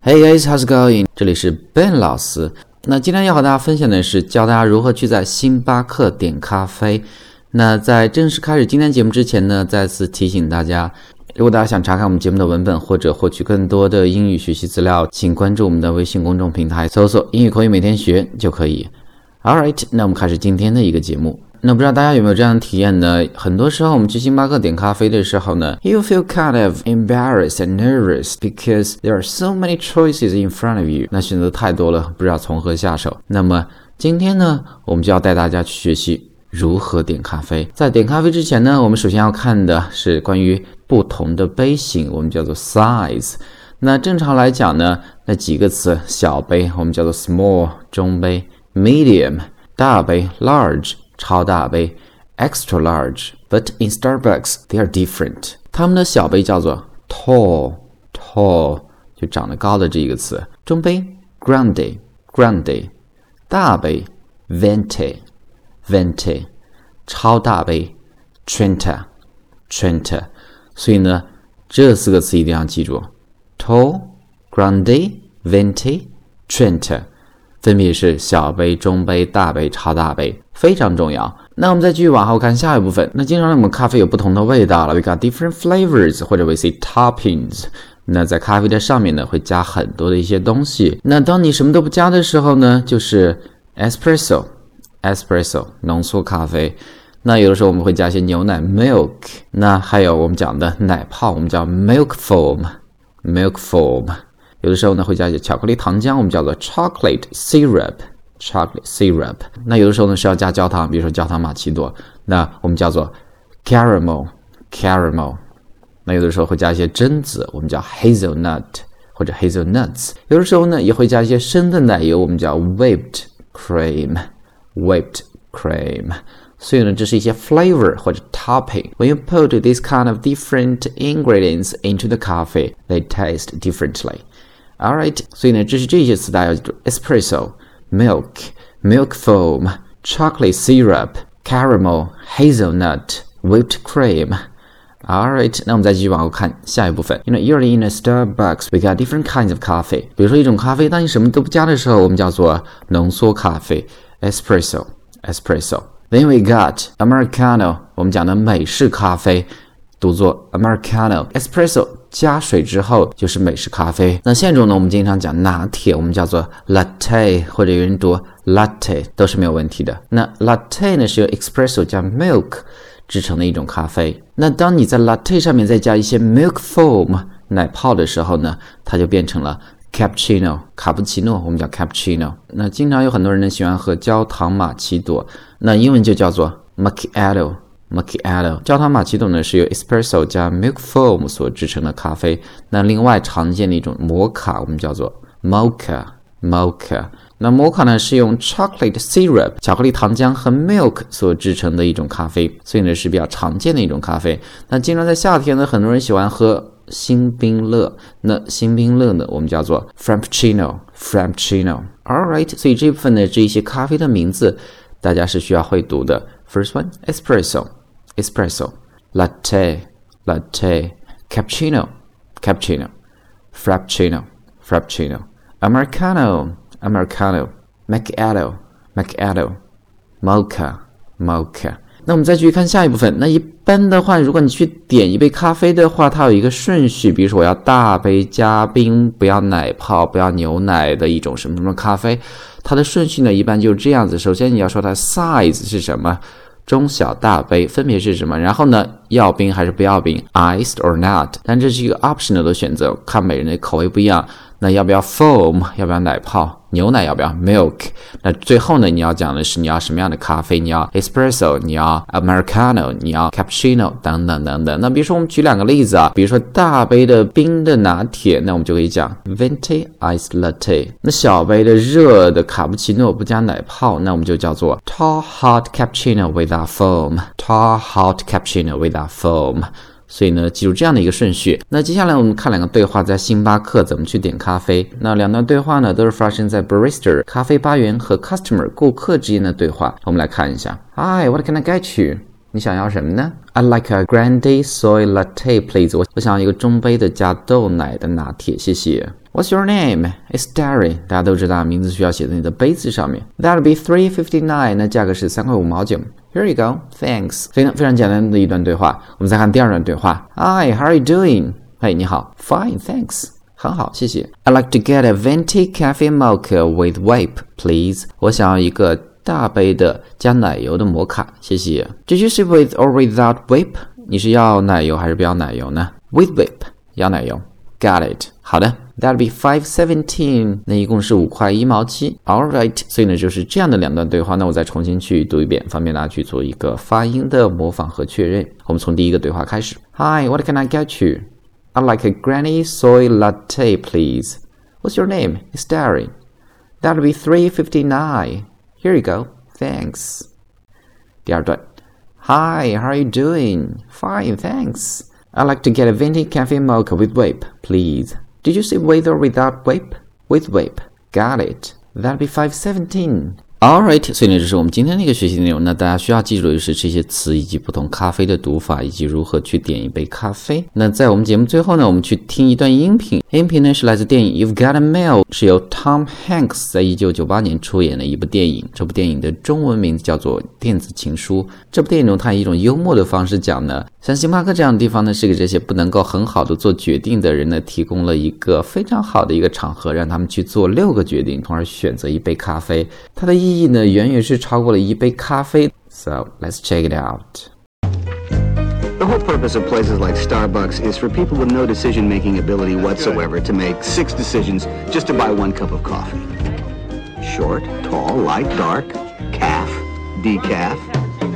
Hey guys, how's going？这里是 Ben 老师。那今天要和大家分享的是教大家如何去在星巴克点咖啡。那在正式开始今天节目之前呢，再次提醒大家，如果大家想查看我们节目的文本或者获取更多的英语学习资料，请关注我们的微信公众平台，搜索“英语口语每天学”就可以。All right，那我们开始今天的一个节目。那不知道大家有没有这样的体验呢？很多时候我们去星巴克点咖啡的时候呢，you feel kind of embarrassed and nervous because there are so many choices in front of you。那选择太多了，不知道从何下手。那么今天呢，我们就要带大家去学习如何点咖啡。在点咖啡之前呢，我们首先要看的是关于不同的杯型，我们叫做 size。那正常来讲呢，那几个词，小杯我们叫做 small，中杯 medium，大杯 large。超大杯，extra large，but in Starbucks they are different。他们的小杯叫做 tall，tall 就长得高的这一个词。中杯 grande，grande，大杯 venti，venti，超大杯 trenta，trenta。所以呢，这四个词一定要记住：tall，grande，venti，trenta。 分别是小杯、中杯、大杯、超大杯，非常重要。那我们再继续往后看下一部分。那经常我们咖啡有不同的味道了，we got different flavors，或者 we say toppings。那在咖啡的上面呢，会加很多的一些东西。那当你什么都不加的时候呢，就是 espresso，espresso 浓缩咖啡。那有的时候我们会加一些牛奶 milk。那还有我们讲的奶泡，我们叫 milk foam，milk foam。有的时候呢会加一些巧克力糖浆，我们叫做 chocolate syrup，chocolate syrup。那有的时候呢是要加焦糖，比如说焦糖玛奇朵，那我们叫做 caramel，caramel。那有的时候会加一些榛子，我们叫 hazelnut 或者 hazelnuts。有的时候呢也会加一些生的奶油，我们叫 whipped cream，whipped cream。所以呢，这是一些 flavor 或者 topping。When you put this kind of different ingredients into the coffee, they taste differently. Alright，所以呢，这是这些词大家要记住：espresso、milk、milk foam、chocolate syrup、caramel、hazelnut、whipped cream。Alright，那我们再继续往后看下一部分。You know, usually in a Starbucks, we got different kinds of coffee。比如说一种咖啡，当你什么都不加的时候，我们叫做浓缩咖啡 （espresso）。espresso。Then we got Americano，我们讲的美式咖啡，读作 Americano。Espresso 加水之后就是美式咖啡。那现中呢，我们经常讲拿铁，我们叫做 latte，或者有人读 latte，都是没有问题的。那 latte 呢是由 espresso 加 milk 制成的一种咖啡。那当你在 latte 上面再加一些 milk foam 奶泡的时候呢，它就变成了 cappuccino 卡布奇诺，我们叫 cappuccino。那经常有很多人呢喜欢喝焦糖玛奇朵，那英文就叫做 macchiato。Macchiato 焦糖玛奇朵呢是由 espresso 加 milk foam 所制成的咖啡。那另外常见的一种摩卡，我们叫做 mocha mocha。那摩卡呢是用 chocolate syrup 巧克力糖浆和 milk 所制成的一种咖啡，所以呢是比较常见的一种咖啡。那经常在夏天呢，很多人喜欢喝新冰乐。那新冰乐呢，我们叫做 frappuccino frappuccino。All right，所以这部分呢这一些咖啡的名字，大家是需要会读的。First one，espresso Espresso, Latte, Latte, Cappuccino, Cappuccino, Frappuccino, Frappuccino, Americano, Americano, Macchiato, Macchiato, mocha, mocha。那我们再继续看下一部分。那一般的话，如果你去点一杯咖啡的话，它有一个顺序，比如说我要大杯加冰，不要奶泡，不要牛奶的一种什么什么咖啡，它的顺序呢一般就是这样子。首先你要说它 size 是什么。中小大杯分别是什么？然后呢，要冰还是不要冰？Iced or not？但这是一个 optional 的选择，看每人的口味不一样。那要不要 foam？要不要奶泡？牛奶要不要 milk？那最后呢？你要讲的是你要什么样的咖啡？你要 espresso？你要 americano？你要 cappuccino？等等等等。那比如说我们举两个例子啊，比如说大杯的冰的拿铁，那我们就可以讲 venti ice latte。那小杯的热的卡布奇诺不加奶泡，那我们就叫做 tall hot cappuccino without foam。tall hot cappuccino without foam。所以呢，记住这样的一个顺序。那接下来我们看两个对话，在星巴克怎么去点咖啡。那两段对话呢，都是发生在 barista 咖啡吧员和 customer 顾客之间的对话。我们来看一下。Hi，what can I get you？你想要什么呢？I like a grande soy latte, please。我我想要一个中杯的加豆奶的拿铁，谢谢。What's your name? It's Derry。大家都知道，名字需要写在你的杯子上面。That'll be three fifty nine。那价格是三块五毛九。Here you go. Thanks。非常非常简单的一段对话。我们再看第二段对话。Hi, how are you doing? 嘿，你好。Fine, thanks。很好，谢谢。I'd like to get a venti cafe mocha with whip, please。我想要一个大杯的加奶油的摩卡，谢谢。Did you say with or without whip？你是要奶油还是不要奶油呢？With whip，要奶油。Got it。好的，That'll be five seventeen。那一共是五块一毛七。All right。所以呢，就是这样的两段对话。那我再重新去读一遍，方便大家去做一个发音的模仿和确认。我们从第一个对话开始。Hi，what can I get you? I'd like a granny soy latte, please. What's your name? It's Darry. That'll be three fifty nine. Here you go. Thanks. 第二段。Hi, how are you doing? Fine, thanks. I'd like to get a venti cafe mocha with whip, please. Did you say with or without whip? With whip. Got it. That'll be 517. alright 所以呢这是我们今天的一个学习内容。那大家需要记住的就是这些词以及不同咖啡的读法以及如何去点一杯咖啡。那在我们节目最后呢我们去听一段音频。音频呢是来自电影 you've got a mail 是由 tom hanks 在一九九八年出演的一部电影这部电影的中文名字叫做电子情书。这部电影中他以一种幽默的方式讲呢像星巴克这样的地方呢是给这些不能够很好的做决定的人呢提供了一个非常好的一个场合让他们去做六个决定从而选择一杯咖啡。它的意 意义呢，远远是超过了一杯咖啡。So let's check it out. The whole purpose of places like Starbucks is for people with no decision-making ability whatsoever to make six decisions just to buy one cup of coffee. Short, tall, light, dark, calf, decaf,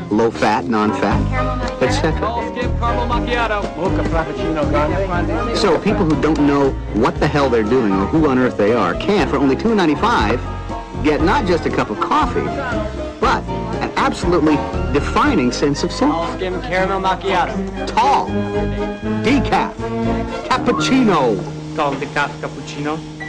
low-fat, non-fat, etc. So people who don't know what the hell they're doing or who on earth they are can, for only $2.95, get not just a cup of coffee, but an absolutely defining sense of self. Skim caramel macchiato. Tall, decaf, cappuccino. Tall decaf cappuccino.